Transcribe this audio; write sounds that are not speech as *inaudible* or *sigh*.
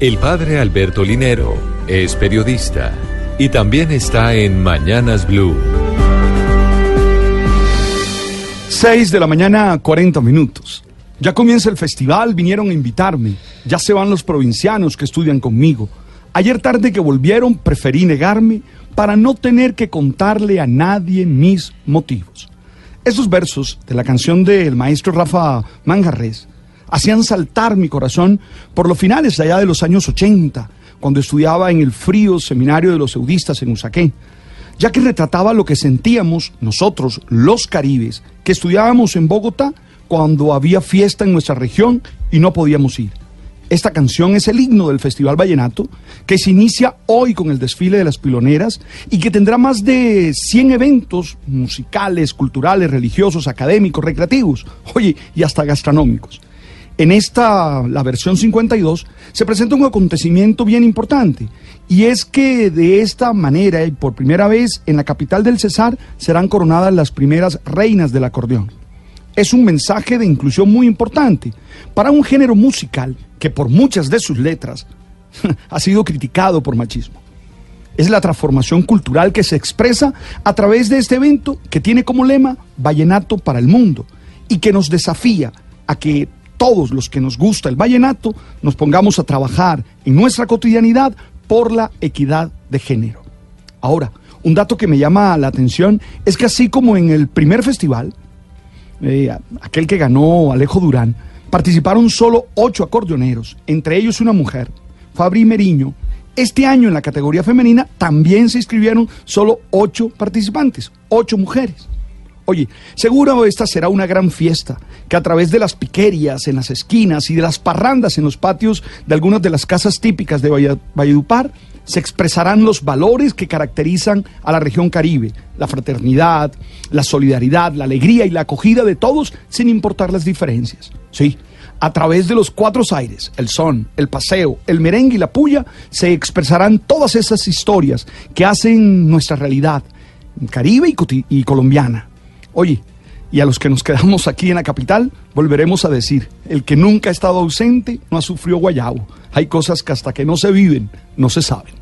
El padre Alberto Linero es periodista y también está en Mañanas Blue. 6 de la mañana, 40 minutos. Ya comienza el festival, vinieron a invitarme. Ya se van los provincianos que estudian conmigo. Ayer tarde que volvieron, preferí negarme para no tener que contarle a nadie mis motivos. Esos versos de la canción del maestro Rafa Manjarres hacían saltar mi corazón por los finales allá de los años 80, cuando estudiaba en el frío seminario de los eudistas en Usaquén, ya que retrataba lo que sentíamos nosotros, los caribes, que estudiábamos en Bogotá cuando había fiesta en nuestra región y no podíamos ir. Esta canción es el himno del Festival Vallenato, que se inicia hoy con el desfile de las piloneras y que tendrá más de 100 eventos musicales, culturales, religiosos, académicos, recreativos, oye, y hasta gastronómicos. En esta, la versión 52, se presenta un acontecimiento bien importante, y es que de esta manera y por primera vez en la capital del Cesar serán coronadas las primeras reinas del acordeón. Es un mensaje de inclusión muy importante para un género musical que por muchas de sus letras *laughs* ha sido criticado por machismo. Es la transformación cultural que se expresa a través de este evento que tiene como lema Vallenato para el mundo y que nos desafía a que todos los que nos gusta el vallenato nos pongamos a trabajar en nuestra cotidianidad por la equidad de género. Ahora, un dato que me llama la atención es que así como en el primer festival, eh, aquel que ganó Alejo Durán, participaron solo ocho acordeoneros, entre ellos una mujer, Fabri Meriño. Este año en la categoría femenina también se inscribieron solo ocho participantes, ocho mujeres. Oye, seguro esta será una gran fiesta, que a través de las piquerías en las esquinas y de las parrandas en los patios de algunas de las casas típicas de Valledupar, se expresarán los valores que caracterizan a la región caribe, la fraternidad, la solidaridad, la alegría y la acogida de todos sin importar las diferencias. Sí, a través de los cuatro aires, el son, el paseo, el merengue y la puya, se expresarán todas esas historias que hacen nuestra realidad caribe y, y colombiana. Oye, y a los que nos quedamos aquí en la capital, volveremos a decir, el que nunca ha estado ausente no ha sufrido guayabo. Hay cosas que hasta que no se viven, no se saben.